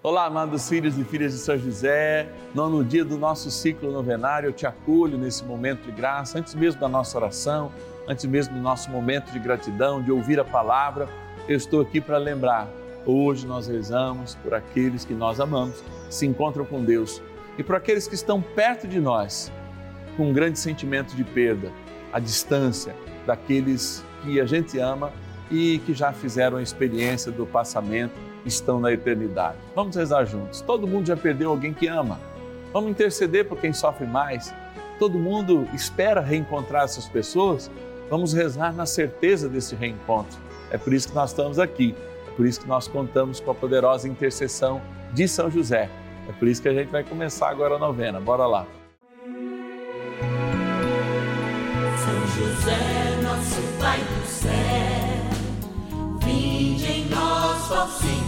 Olá, amados filhos e filhas de São José. Nono dia do nosso ciclo novenário, eu te acolho nesse momento de graça, antes mesmo da nossa oração, antes mesmo do nosso momento de gratidão, de ouvir a palavra. Eu estou aqui para lembrar. Hoje nós rezamos por aqueles que nós amamos, se encontram com Deus, e por aqueles que estão perto de nós, com um grande sentimento de perda, a distância daqueles que a gente ama e que já fizeram a experiência do passamento estão na eternidade. Vamos rezar juntos. Todo mundo já perdeu alguém que ama. Vamos interceder por quem sofre mais. Todo mundo espera reencontrar essas pessoas. Vamos rezar na certeza desse reencontro. É por isso que nós estamos aqui. É por isso que nós contamos com a poderosa intercessão de São José. É por isso que a gente vai começar agora a novena. Bora lá. São José, nosso Pai do céu, vinde em nós, ó Senhor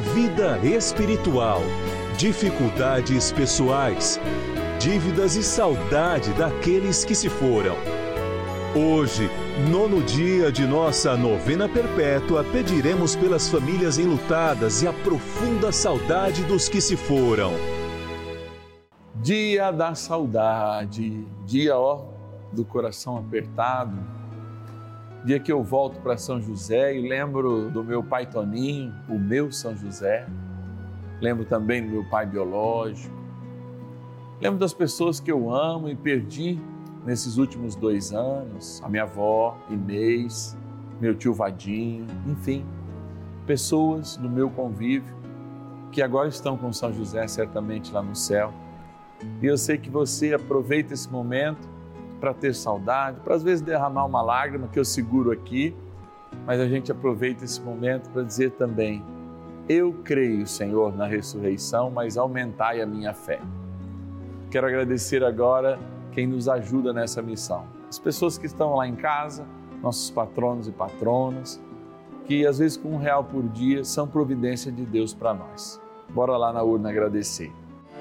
vida espiritual, dificuldades pessoais, dívidas e saudade daqueles que se foram. Hoje, nono dia de nossa novena perpétua, pediremos pelas famílias enlutadas e a profunda saudade dos que se foram. Dia da saudade, dia ó do coração apertado dia que eu volto para São José e lembro do meu pai Toninho, o meu São José. Lembro também do meu pai biológico. Lembro das pessoas que eu amo e perdi nesses últimos dois anos: a minha avó, Inês, meu tio Vadinho, enfim, pessoas do meu convívio que agora estão com São José, certamente lá no céu. E eu sei que você aproveita esse momento para ter saudade, para às vezes derramar uma lágrima que eu seguro aqui, mas a gente aproveita esse momento para dizer também: eu creio, Senhor, na ressurreição, mas aumentai a minha fé. Quero agradecer agora quem nos ajuda nessa missão. As pessoas que estão lá em casa, nossos patronos e patronas, que às vezes com um real por dia são providência de Deus para nós. Bora lá na urna agradecer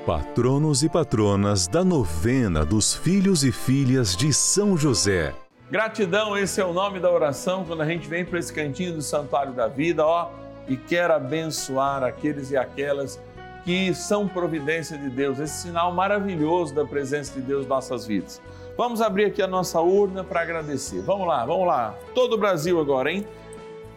patronos e patronas da novena dos filhos e filhas de São José. Gratidão, esse é o nome da oração quando a gente vem para esse cantinho do Santuário da Vida, ó, e quer abençoar aqueles e aquelas que são providência de Deus, esse sinal maravilhoso da presença de Deus em nossas vidas. Vamos abrir aqui a nossa urna para agradecer. Vamos lá, vamos lá. Todo o Brasil agora, hein?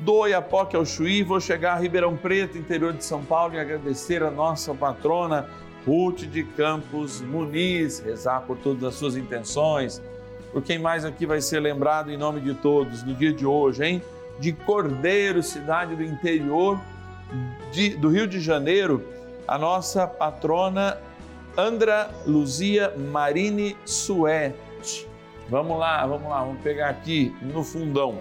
do Oiapoque ao Chuí, vou chegar a Ribeirão Preto, interior de São Paulo, e agradecer a nossa patrona, Ruth de Campos Muniz, rezar por todas as suas intenções, por quem mais aqui vai ser lembrado em nome de todos no dia de hoje, hein? De Cordeiro, cidade do interior de, do Rio de Janeiro, a nossa patrona Andra Luzia Marini Suete. Vamos lá, vamos lá, vamos pegar aqui no fundão.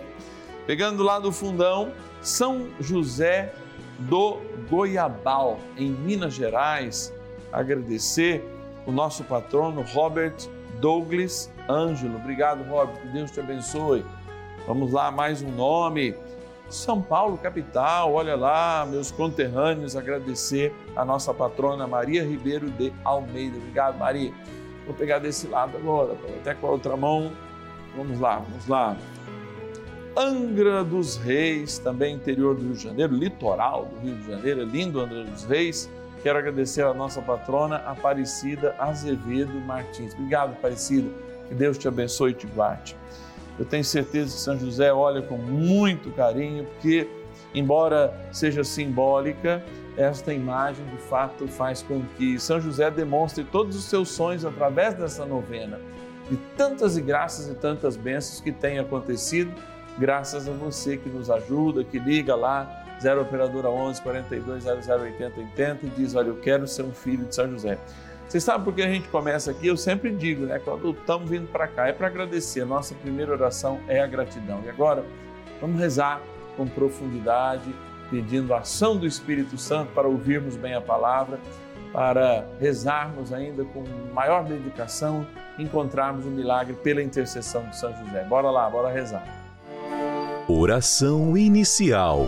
Pegando lá do fundão, São José do Goiabal, em Minas Gerais agradecer o nosso patrono Robert Douglas Ângelo. Obrigado, Robert, que Deus te abençoe. Vamos lá, mais um nome. São Paulo, capital, olha lá, meus conterrâneos, agradecer a nossa patrona Maria Ribeiro de Almeida. Obrigado, Maria. Vou pegar desse lado agora, até com a outra mão. Vamos lá, vamos lá. Angra dos Reis, também interior do Rio de Janeiro, litoral do Rio de Janeiro, lindo Angra dos Reis Quero agradecer a nossa patrona Aparecida Azevedo Martins. Obrigado, Aparecida. Que Deus te abençoe e te guarde. Eu tenho certeza que São José olha com muito carinho, porque, embora seja simbólica, esta imagem de fato faz com que São José demonstre todos os seus sonhos através dessa novena. De tantas e graças e tantas bênçãos que têm acontecido, graças a você que nos ajuda, que liga lá 0 Operadora 11 42 00 80 80 e diz: Olha, eu quero ser um filho de São José. Vocês sabem por que a gente começa aqui? Eu sempre digo, né? Quando estamos vindo para cá, é para agradecer. A nossa primeira oração é a gratidão. E agora, vamos rezar com profundidade, pedindo a ação do Espírito Santo para ouvirmos bem a palavra, para rezarmos ainda com maior dedicação, encontrarmos o milagre pela intercessão de São José. Bora lá, bora rezar. Oração inicial.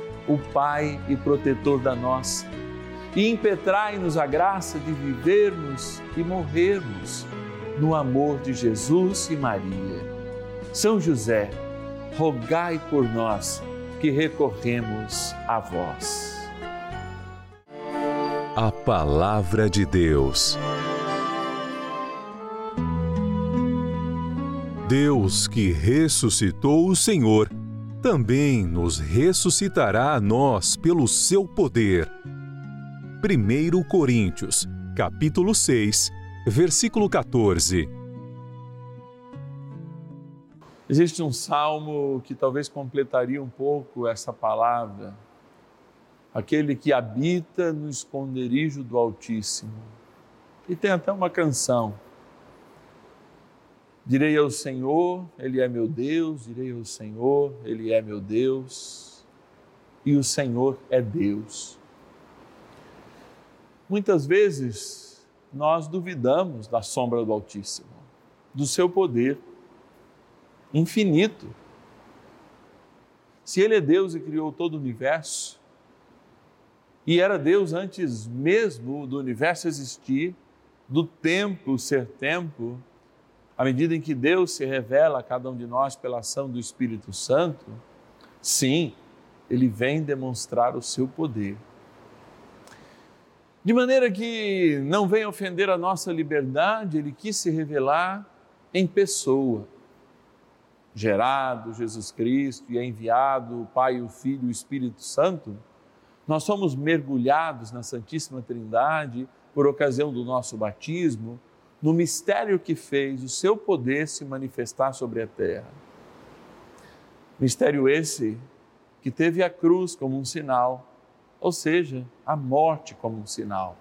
o Pai e protetor da nossa, e impetrai-nos a graça de vivermos e morrermos no amor de Jesus e Maria. São José, rogai por nós que recorremos a vós. A Palavra de Deus. Deus que ressuscitou o Senhor também nos ressuscitará a nós pelo seu poder. 1 Coríntios, capítulo 6, versículo 14. Existe um salmo que talvez completaria um pouco essa palavra. Aquele que habita no esconderijo do Altíssimo. E tem até uma canção Direi ao Senhor, Ele é meu Deus, direi ao Senhor, Ele é meu Deus, e o Senhor é Deus. Muitas vezes nós duvidamos da sombra do Altíssimo, do seu poder infinito. Se Ele é Deus e criou todo o universo, e era Deus antes mesmo do universo existir, do tempo ser tempo, à medida em que Deus se revela a cada um de nós pela ação do Espírito Santo, sim, ele vem demonstrar o seu poder. De maneira que não venha ofender a nossa liberdade, ele quis se revelar em pessoa. Gerado Jesus Cristo e é enviado o Pai, o Filho e o Espírito Santo, nós somos mergulhados na Santíssima Trindade por ocasião do nosso batismo no mistério que fez o seu poder se manifestar sobre a terra. Mistério esse que teve a cruz como um sinal ou seja, a morte como um sinal.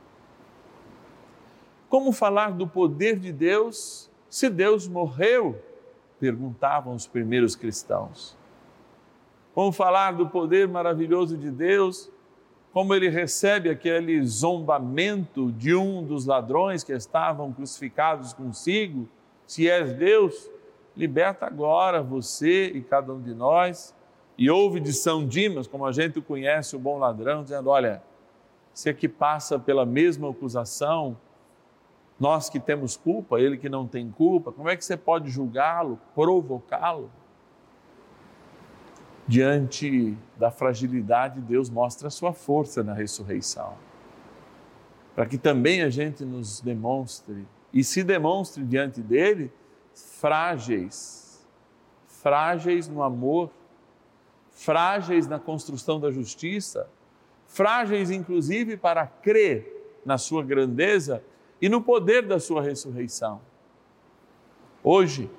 Como falar do poder de Deus se Deus morreu? Perguntavam os primeiros cristãos. Como falar do poder maravilhoso de Deus? Como ele recebe aquele zombamento de um dos ladrões que estavam crucificados consigo? Se és Deus, liberta agora você e cada um de nós. E ouve de São Dimas, como a gente conhece, o bom ladrão, dizendo: Olha, se aqui passa pela mesma acusação, nós que temos culpa, ele que não tem culpa, como é que você pode julgá-lo, provocá-lo? Diante da fragilidade, Deus mostra a sua força na ressurreição. Para que também a gente nos demonstre e se demonstre diante dele frágeis, frágeis no amor, frágeis na construção da justiça, frágeis inclusive para crer na sua grandeza e no poder da sua ressurreição. Hoje,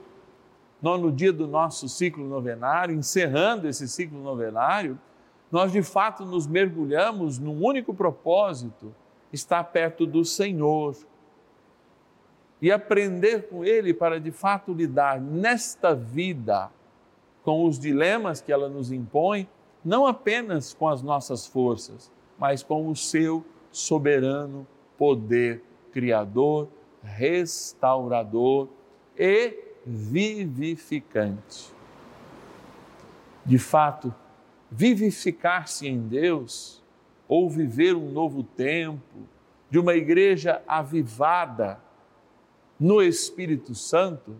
no dia do nosso ciclo novenário, encerrando esse ciclo novenário, nós de fato nos mergulhamos num único propósito: estar perto do Senhor e aprender com Ele para de fato lidar nesta vida com os dilemas que ela nos impõe, não apenas com as nossas forças, mas com o seu soberano poder criador, restaurador e vivificante. De fato, vivificar-se em Deus ou viver um novo tempo de uma igreja avivada no Espírito Santo,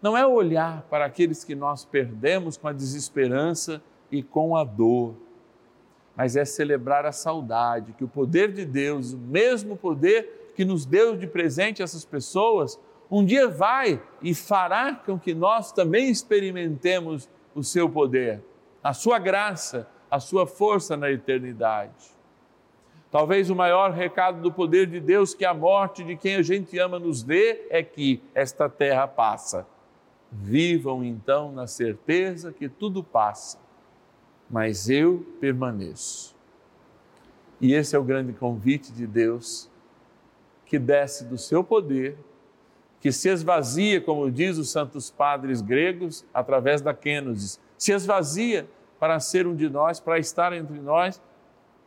não é olhar para aqueles que nós perdemos com a desesperança e com a dor, mas é celebrar a saudade, que o poder de Deus, o mesmo poder que nos deu de presente essas pessoas, um dia vai e fará com que nós também experimentemos o seu poder, a sua graça, a sua força na eternidade. Talvez o maior recado do poder de Deus que a morte de quem a gente ama nos dê é que esta terra passa. Vivam então na certeza que tudo passa, mas eu permaneço. E esse é o grande convite de Deus que desce do seu poder, que se esvazia, como diz os santos padres gregos, através da kenosis, se esvazia para ser um de nós, para estar entre nós,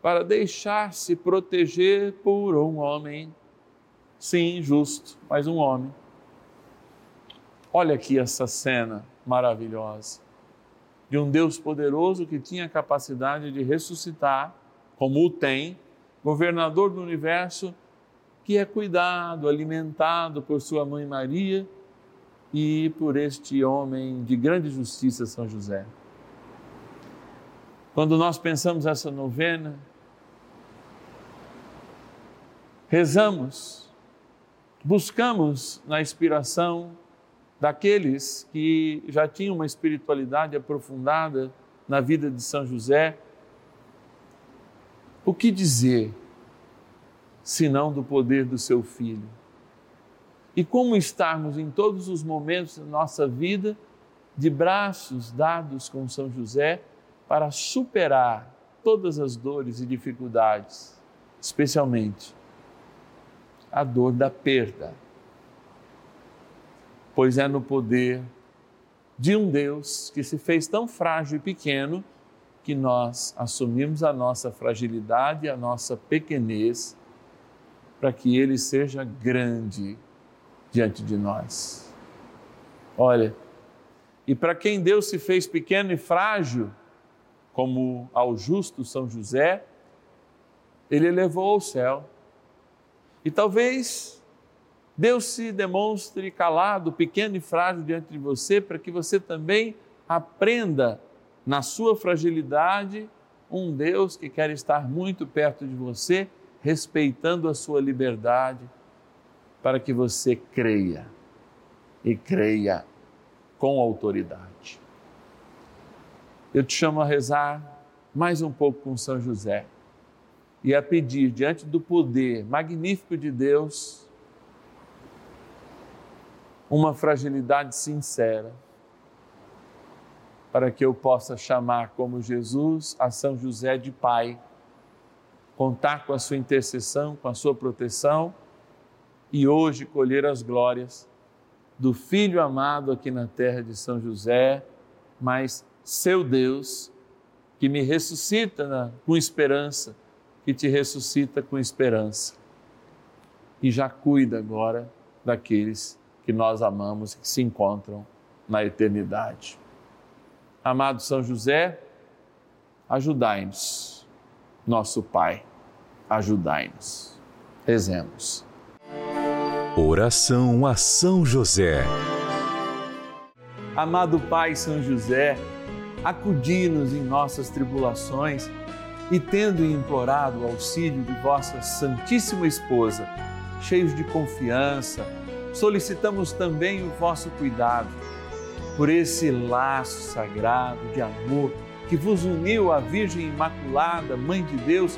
para deixar-se proteger por um homem. Sim, justo, mas um homem. Olha aqui essa cena maravilhosa de um Deus poderoso que tinha a capacidade de ressuscitar, como o tem, governador do universo que é cuidado, alimentado por sua mãe Maria e por este homem de grande justiça, São José. Quando nós pensamos essa novena, rezamos, buscamos na inspiração daqueles que já tinham uma espiritualidade aprofundada na vida de São José, o que dizer senão do poder do seu Filho. E como estarmos em todos os momentos da nossa vida de braços dados com São José para superar todas as dores e dificuldades, especialmente a dor da perda. Pois é no poder de um Deus que se fez tão frágil e pequeno que nós assumimos a nossa fragilidade, a nossa pequenez para que ele seja grande diante de nós. Olha, e para quem Deus se fez pequeno e frágil, como ao justo São José, ele elevou ao céu. E talvez Deus se demonstre calado, pequeno e frágil diante de você, para que você também aprenda na sua fragilidade um Deus que quer estar muito perto de você respeitando a sua liberdade, para que você creia e creia com autoridade. Eu te chamo a rezar mais um pouco com São José e a pedir diante do poder magnífico de Deus uma fragilidade sincera para que eu possa chamar como Jesus a São José de Pai contar com a sua intercessão, com a sua proteção e hoje colher as glórias do Filho amado aqui na terra de São José, mas seu Deus, que me ressuscita na, com esperança, que te ressuscita com esperança. E já cuida agora daqueles que nós amamos e que se encontram na eternidade. Amado São José, ajudai-nos, nosso Pai, ajudai-nos. Rezemos. Oração a São José. Amado Pai São José, acudi-nos em nossas tribulações e, tendo implorado o auxílio de vossa Santíssima Esposa, cheios de confiança, solicitamos também o vosso cuidado por esse laço sagrado de amor que vos uniu à Virgem Imaculada, Mãe de Deus,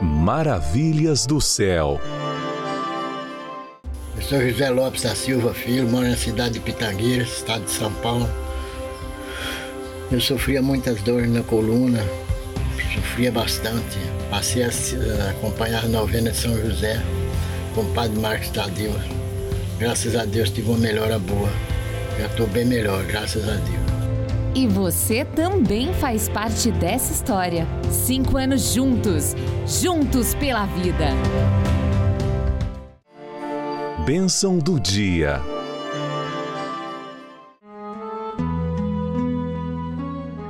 Maravilhas do céu. Eu sou José Lopes da Silva Filho, moro na cidade de Pitangueiras, estado de São Paulo. Eu sofria muitas dores na coluna, sofria bastante. Passei a acompanhar a novena de São José com o padre Marcos Tadeu. Graças a Deus tive uma melhora boa. Já estou bem melhor, graças a Deus. E você também faz parte dessa história. Cinco anos juntos, juntos pela vida. Bênção do dia.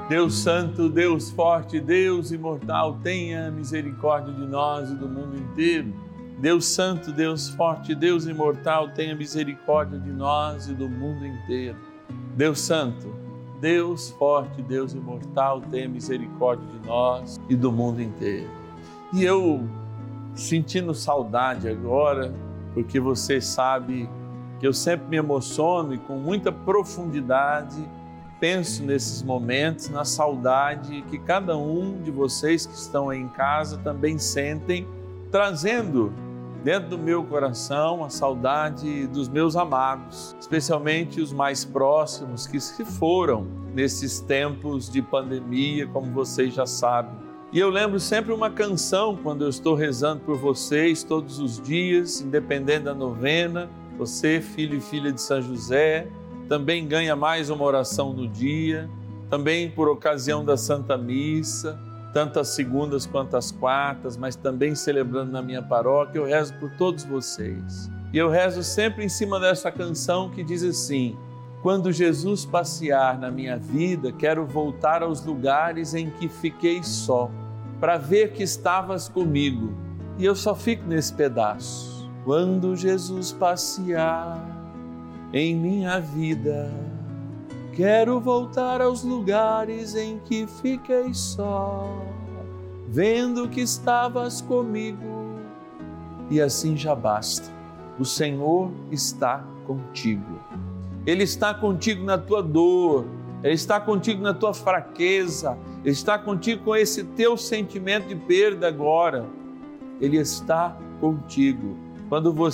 Deus Santo, Deus Forte, Deus Imortal, tenha misericórdia de nós e do mundo inteiro. Deus Santo, Deus Forte, Deus Imortal, tenha misericórdia de nós e do mundo inteiro. Deus Santo, Deus Forte, Deus Imortal, tenha misericórdia de nós e do mundo inteiro. E eu, sentindo saudade agora, porque você sabe que eu sempre me emociono e com muita profundidade penso nesses momentos, na saudade que cada um de vocês que estão aí em casa também sentem, trazendo dentro do meu coração a saudade dos meus amados, especialmente os mais próximos que se foram nesses tempos de pandemia, como vocês já sabem. E eu lembro sempre uma canção quando eu estou rezando por vocês todos os dias, independente da novena. Você, filho e filha de São José, também ganha mais uma oração no dia, também por ocasião da Santa Missa, tanto as segundas quanto as quartas, mas também celebrando na minha paróquia, eu rezo por todos vocês. E eu rezo sempre em cima dessa canção que diz assim: Quando Jesus passear na minha vida, quero voltar aos lugares em que fiquei só, para ver que estavas comigo. E eu só fico nesse pedaço. Quando Jesus passear em minha vida. Quero voltar aos lugares em que fiquei só, vendo que estavas comigo, e assim já basta. O Senhor está contigo. Ele está contigo na tua dor, Ele está contigo na tua fraqueza, Ele está contigo com esse teu sentimento de perda agora. Ele está contigo. Quando você